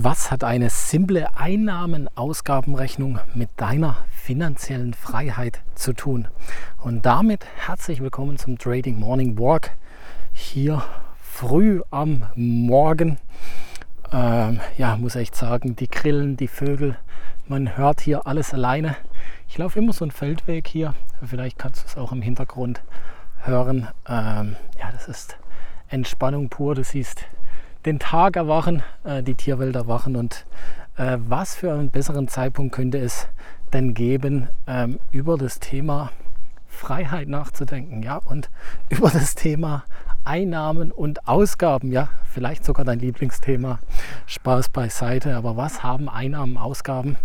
Was hat eine simple Einnahmen-Ausgabenrechnung mit deiner finanziellen Freiheit zu tun? Und damit herzlich willkommen zum Trading Morning Walk hier früh am Morgen. Ähm, ja, muss echt sagen, die Grillen, die Vögel, man hört hier alles alleine. Ich laufe immer so einen Feldweg hier. Vielleicht kannst du es auch im Hintergrund hören. Ähm, ja, das ist Entspannung pur. Du siehst den Tag erwachen, äh, die Tierwelt erwachen und äh, was für einen besseren Zeitpunkt könnte es denn geben, ähm, über das Thema Freiheit nachzudenken, ja, und über das Thema Einnahmen und Ausgaben, ja, vielleicht sogar dein Lieblingsthema, Spaß beiseite, aber was haben Einnahmen, Ausgaben,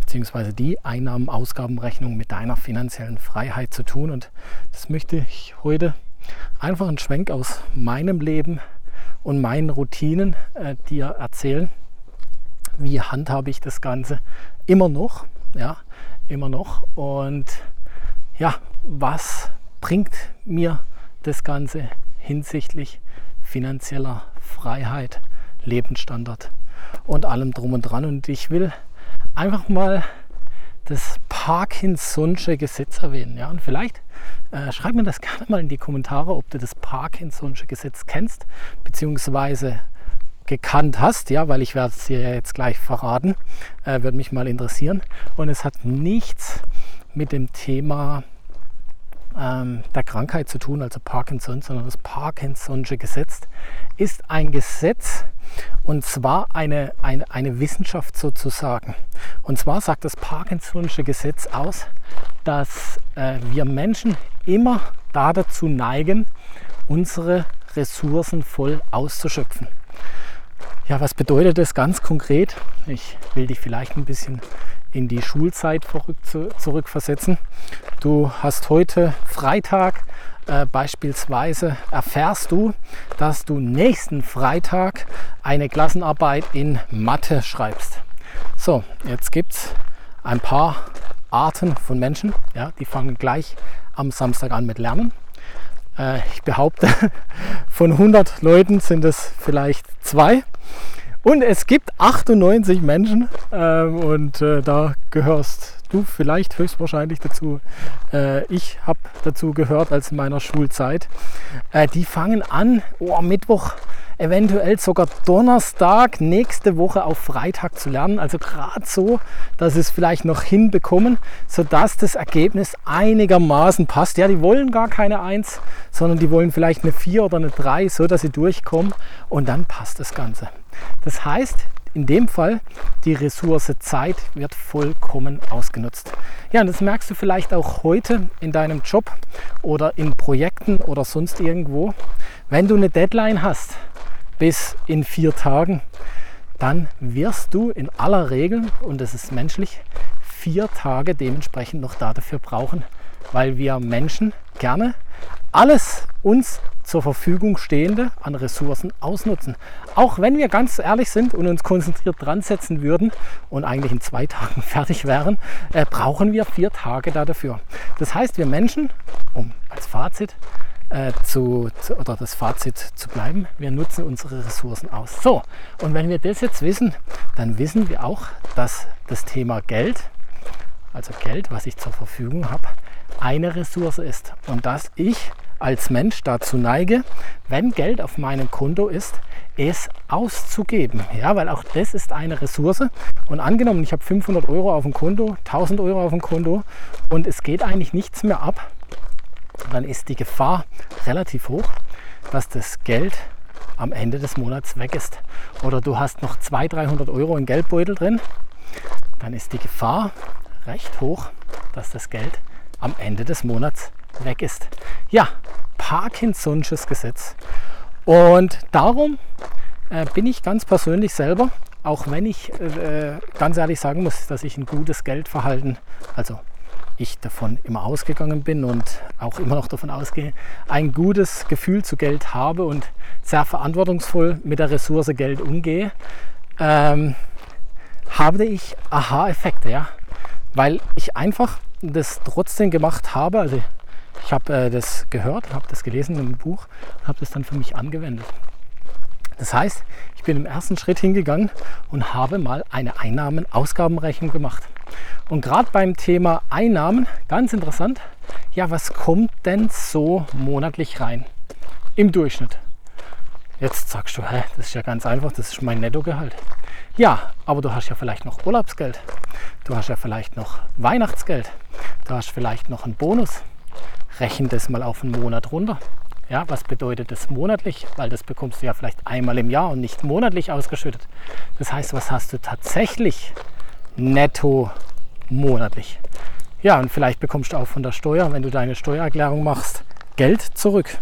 beziehungsweise die Einnahmen-Ausgabenrechnung mit deiner finanziellen Freiheit zu tun? Und das möchte ich heute einfach einen Schwenk aus meinem Leben und meinen Routinen äh, dir erzählen. Wie handhabe ich das Ganze immer noch? Ja, immer noch. Und ja, was bringt mir das Ganze hinsichtlich finanzieller Freiheit, Lebensstandard und allem drum und dran. Und ich will einfach mal das Parkinson'sche Gesetz erwähnen. Ja? Und vielleicht äh, schreib mir das gerne mal in die Kommentare, ob du das Parkinson'sche Gesetz kennst, beziehungsweise gekannt hast, ja, weil ich werde es dir jetzt gleich verraten, äh, würde mich mal interessieren. Und es hat nichts mit dem Thema ähm, der Krankheit zu tun, also Parkinson, sondern das Parkinson'sche Gesetz ist ein Gesetz, und zwar eine, eine, eine Wissenschaft sozusagen. Und zwar sagt das Parkinson'sche Gesetz aus, dass äh, wir Menschen immer da dazu neigen, unsere Ressourcen voll auszuschöpfen. Ja, was bedeutet das ganz konkret? Ich will dich vielleicht ein bisschen in die Schulzeit zurückversetzen. Du hast heute Freitag, äh, beispielsweise erfährst du, dass du nächsten Freitag eine Klassenarbeit in Mathe schreibst. So, jetzt gibt es ein paar Arten von Menschen, ja, die fangen gleich am Samstag an mit Lernen. Äh, ich behaupte, von 100 Leuten sind es vielleicht zwei. Und es gibt 98 Menschen äh, und äh, da gehörst du vielleicht höchstwahrscheinlich dazu. Äh, ich habe dazu gehört als in meiner Schulzeit. Äh, die fangen an, oh, Mittwoch, eventuell sogar Donnerstag nächste Woche auf Freitag zu lernen. Also gerade so, dass sie es vielleicht noch hinbekommen, sodass das Ergebnis einigermaßen passt. Ja, die wollen gar keine 1, sondern die wollen vielleicht eine 4 oder eine 3, so dass sie durchkommen und dann passt das Ganze. Das heißt, in dem Fall, die Ressource Zeit wird vollkommen ausgenutzt. Ja, und das merkst du vielleicht auch heute in deinem Job oder in Projekten oder sonst irgendwo. Wenn du eine Deadline hast bis in vier Tagen, dann wirst du in aller Regel, und das ist menschlich, vier Tage dementsprechend noch dafür brauchen, weil wir Menschen gerne alles uns zur Verfügung stehende an Ressourcen ausnutzen. Auch wenn wir ganz ehrlich sind und uns konzentriert dran setzen würden und eigentlich in zwei Tagen fertig wären, äh, brauchen wir vier Tage da dafür. Das heißt, wir Menschen, um als Fazit äh, zu, zu, oder das Fazit zu bleiben, wir nutzen unsere Ressourcen aus. So, und wenn wir das jetzt wissen, dann wissen wir auch, dass das Thema Geld, also Geld, was ich zur Verfügung habe, eine Ressource ist und dass ich als Mensch dazu neige, wenn Geld auf meinem Konto ist, es auszugeben. Ja, weil auch das ist eine Ressource. Und angenommen, ich habe 500 Euro auf dem Konto, 1000 Euro auf dem Konto und es geht eigentlich nichts mehr ab, dann ist die Gefahr relativ hoch, dass das Geld am Ende des Monats weg ist. Oder du hast noch 200, 300 Euro in Geldbeutel drin, dann ist die Gefahr recht hoch, dass das Geld am Ende des Monats weg ist. Ja, Parkinson'sches Gesetz. Und darum äh, bin ich ganz persönlich selber, auch wenn ich äh, ganz ehrlich sagen muss, dass ich ein gutes Geldverhalten, also ich davon immer ausgegangen bin und auch immer noch davon ausgehe, ein gutes Gefühl zu Geld habe und sehr verantwortungsvoll mit der Ressource Geld umgehe, ähm, habe ich Aha-Effekte, ja, weil ich einfach das trotzdem gemacht habe. Also ich habe äh, das gehört, habe das gelesen im Buch, habe das dann für mich angewendet. Das heißt, ich bin im ersten Schritt hingegangen und habe mal eine Einnahmen-Ausgabenrechnung gemacht. Und gerade beim Thema Einnahmen, ganz interessant, ja, was kommt denn so monatlich rein? Im Durchschnitt. Jetzt sagst du, hä, das ist ja ganz einfach, das ist mein Nettogehalt. Ja, aber du hast ja vielleicht noch Urlaubsgeld. Du hast ja vielleicht noch Weihnachtsgeld. Du hast vielleicht noch einen Bonus. Rechne das mal auf einen Monat runter. Ja, was bedeutet das monatlich? Weil das bekommst du ja vielleicht einmal im Jahr und nicht monatlich ausgeschüttet. Das heißt, was hast du tatsächlich netto monatlich? Ja, und vielleicht bekommst du auch von der Steuer, wenn du deine Steuererklärung machst, Geld zurück.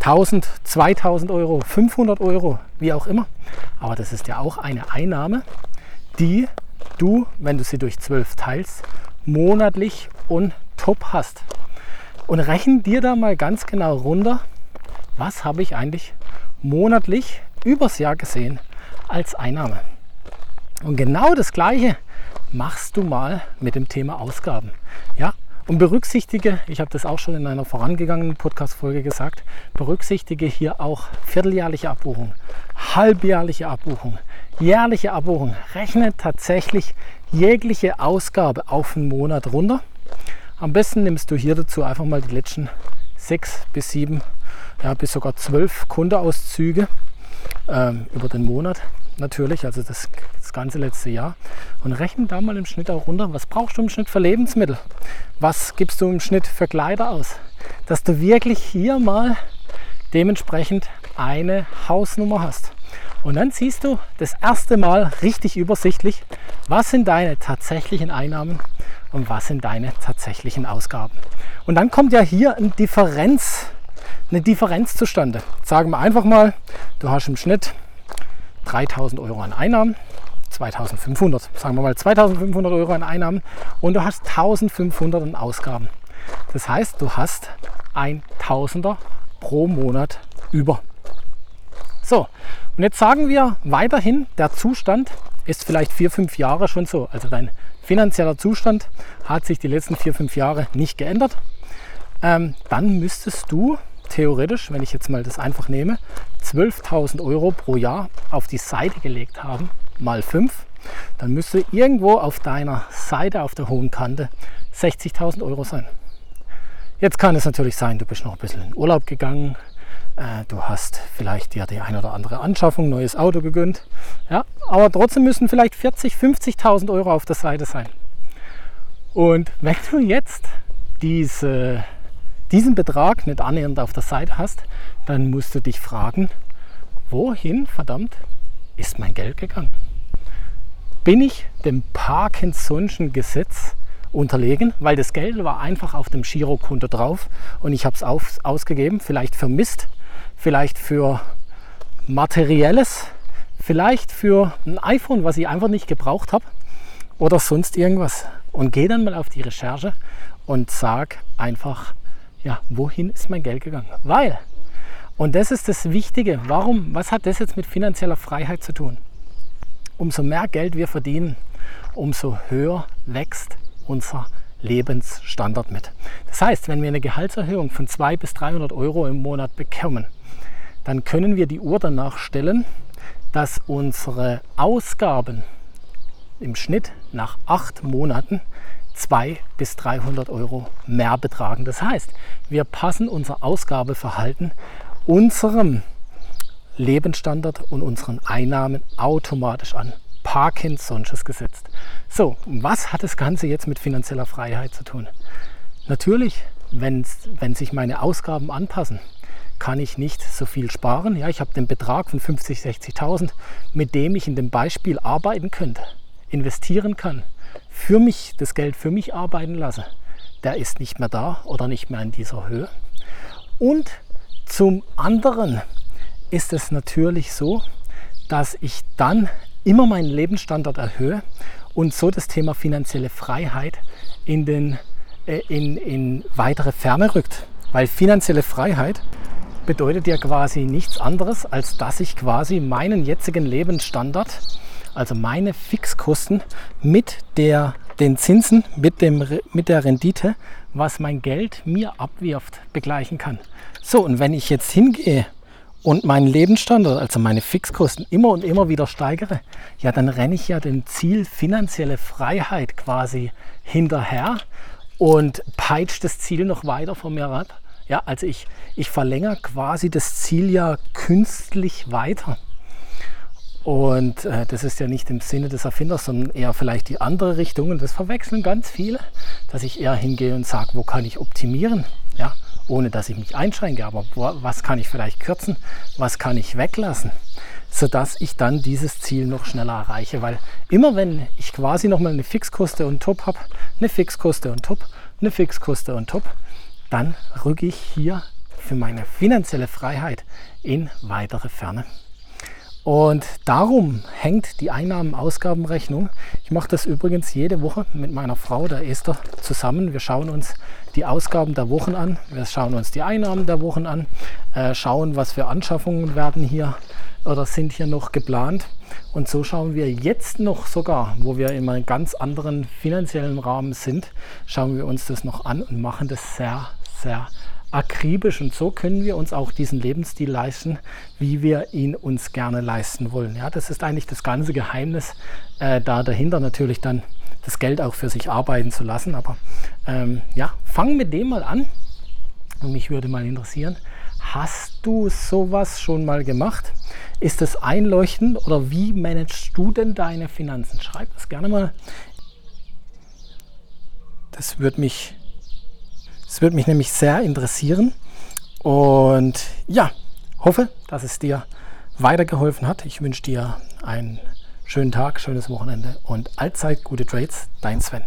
1000, 2000 Euro, 500 Euro, wie auch immer. Aber das ist ja auch eine Einnahme, die du, wenn du sie durch 12 teilst, monatlich und top hast. Und rechne dir da mal ganz genau runter, was habe ich eigentlich monatlich übers Jahr gesehen als Einnahme. Und genau das Gleiche machst du mal mit dem Thema Ausgaben. Ja, und berücksichtige, ich habe das auch schon in einer vorangegangenen Podcast-Folge gesagt, berücksichtige hier auch vierteljährliche Abbuchung, halbjährliche Abbuchung, jährliche Abbuchung. Rechne tatsächlich jegliche Ausgabe auf einen Monat runter. Am besten nimmst du hier dazu einfach mal die letzten sechs bis sieben, ja, bis sogar zwölf Kontoauszüge ähm, über den Monat natürlich, also das, das ganze letzte Jahr. Und rechne da mal im Schnitt auch runter, was brauchst du im Schnitt für Lebensmittel? Was gibst du im Schnitt für Kleider aus? Dass du wirklich hier mal dementsprechend eine Hausnummer hast. Und dann siehst du das erste Mal richtig übersichtlich, was sind deine tatsächlichen Einnahmen und was sind deine tatsächlichen Ausgaben. Und dann kommt ja hier eine Differenz, eine Differenz zustande. Sagen wir einfach mal, du hast im Schnitt 3000 Euro an Einnahmen, 2500, sagen wir mal 2500 Euro an Einnahmen und du hast 1500 an Ausgaben. Das heißt, du hast ein Tausender pro Monat über. So, und jetzt sagen wir weiterhin, der Zustand ist vielleicht vier, fünf Jahre schon so. Also dein finanzieller Zustand hat sich die letzten vier, fünf Jahre nicht geändert. Ähm, dann müsstest du theoretisch, wenn ich jetzt mal das einfach nehme, 12.000 Euro pro Jahr auf die Seite gelegt haben, mal 5, dann müsste irgendwo auf deiner Seite, auf der hohen Kante, 60.000 Euro sein. Jetzt kann es natürlich sein, du bist noch ein bisschen in Urlaub gegangen, äh, du hast vielleicht dir die ein oder andere Anschaffung, neues Auto gegönnt, ja, aber trotzdem müssen vielleicht 40.000, 50.000 Euro auf der Seite sein. Und wenn du jetzt diese diesen Betrag nicht annähernd auf der Seite hast, dann musst du dich fragen, wohin verdammt ist mein Geld gegangen? Bin ich dem Parkinson'schen Gesetz unterlegen, weil das Geld war einfach auf dem Girokonto drauf und ich habe es ausgegeben, vielleicht für Mist, vielleicht für materielles, vielleicht für ein iPhone, was ich einfach nicht gebraucht habe oder sonst irgendwas. Und gehe dann mal auf die Recherche und sag einfach, ja, wohin ist mein Geld gegangen? Weil, und das ist das Wichtige, warum, was hat das jetzt mit finanzieller Freiheit zu tun? Umso mehr Geld wir verdienen, umso höher wächst unser Lebensstandard mit. Das heißt, wenn wir eine Gehaltserhöhung von 200 bis 300 Euro im Monat bekommen, dann können wir die Uhr danach stellen, dass unsere Ausgaben im Schnitt nach acht Monaten 200 bis 300 Euro mehr betragen. Das heißt, wir passen unser Ausgabeverhalten unserem Lebensstandard und unseren Einnahmen automatisch an. Parkinson'sches Gesetz. So, was hat das Ganze jetzt mit finanzieller Freiheit zu tun? Natürlich, wenn, wenn sich meine Ausgaben anpassen, kann ich nicht so viel sparen. Ja, ich habe den Betrag von 50, 60.000, mit dem ich in dem Beispiel arbeiten könnte, investieren kann für mich das Geld für mich arbeiten lasse, der ist nicht mehr da oder nicht mehr in dieser Höhe. Und zum anderen ist es natürlich so, dass ich dann immer meinen Lebensstandard erhöhe und so das Thema finanzielle Freiheit in, den, äh, in, in weitere Ferne rückt. Weil finanzielle Freiheit bedeutet ja quasi nichts anderes, als dass ich quasi meinen jetzigen Lebensstandard also meine Fixkosten mit der, den Zinsen, mit, dem, mit der Rendite, was mein Geld mir abwirft, begleichen kann. So, und wenn ich jetzt hingehe und meinen Lebensstandard, also meine Fixkosten, immer und immer wieder steigere, ja, dann renne ich ja dem Ziel finanzielle Freiheit quasi hinterher und peitsche das Ziel noch weiter von mir ab. Ja, also ich, ich verlängere quasi das Ziel ja künstlich weiter. Und äh, das ist ja nicht im Sinne des Erfinders, sondern eher vielleicht die andere Richtung. Und das verwechseln ganz viele, dass ich eher hingehe und sage, wo kann ich optimieren? Ja, ohne dass ich mich einschränke, aber was kann ich vielleicht kürzen, was kann ich weglassen, sodass ich dann dieses Ziel noch schneller erreiche. Weil immer wenn ich quasi nochmal eine Fixkoste und Top habe, eine Fixkoste und Top, eine Fixkoste und Top, dann rücke ich hier für meine finanzielle Freiheit in weitere Ferne. Und darum hängt die Einnahmen-Ausgabenrechnung. Ich mache das übrigens jede Woche mit meiner Frau, der Esther, zusammen. Wir schauen uns die Ausgaben der Wochen an, wir schauen uns die Einnahmen der Wochen an, äh, schauen, was für Anschaffungen werden hier oder sind hier noch geplant. Und so schauen wir jetzt noch sogar, wo wir in einem ganz anderen finanziellen Rahmen sind, schauen wir uns das noch an und machen das sehr, sehr akribisch und so können wir uns auch diesen Lebensstil leisten, wie wir ihn uns gerne leisten wollen. Ja, das ist eigentlich das ganze Geheimnis äh, da dahinter natürlich dann das Geld auch für sich arbeiten zu lassen. Aber ähm, ja, fang mit dem mal an. Und mich würde mal interessieren, hast du sowas schon mal gemacht? Ist das einleuchtend oder wie managst du denn deine Finanzen? Schreib das gerne mal. Das würde mich es würde mich nämlich sehr interessieren. Und ja, hoffe, dass es dir weitergeholfen hat. Ich wünsche dir einen schönen Tag, schönes Wochenende und allzeit gute Trades. Dein Sven.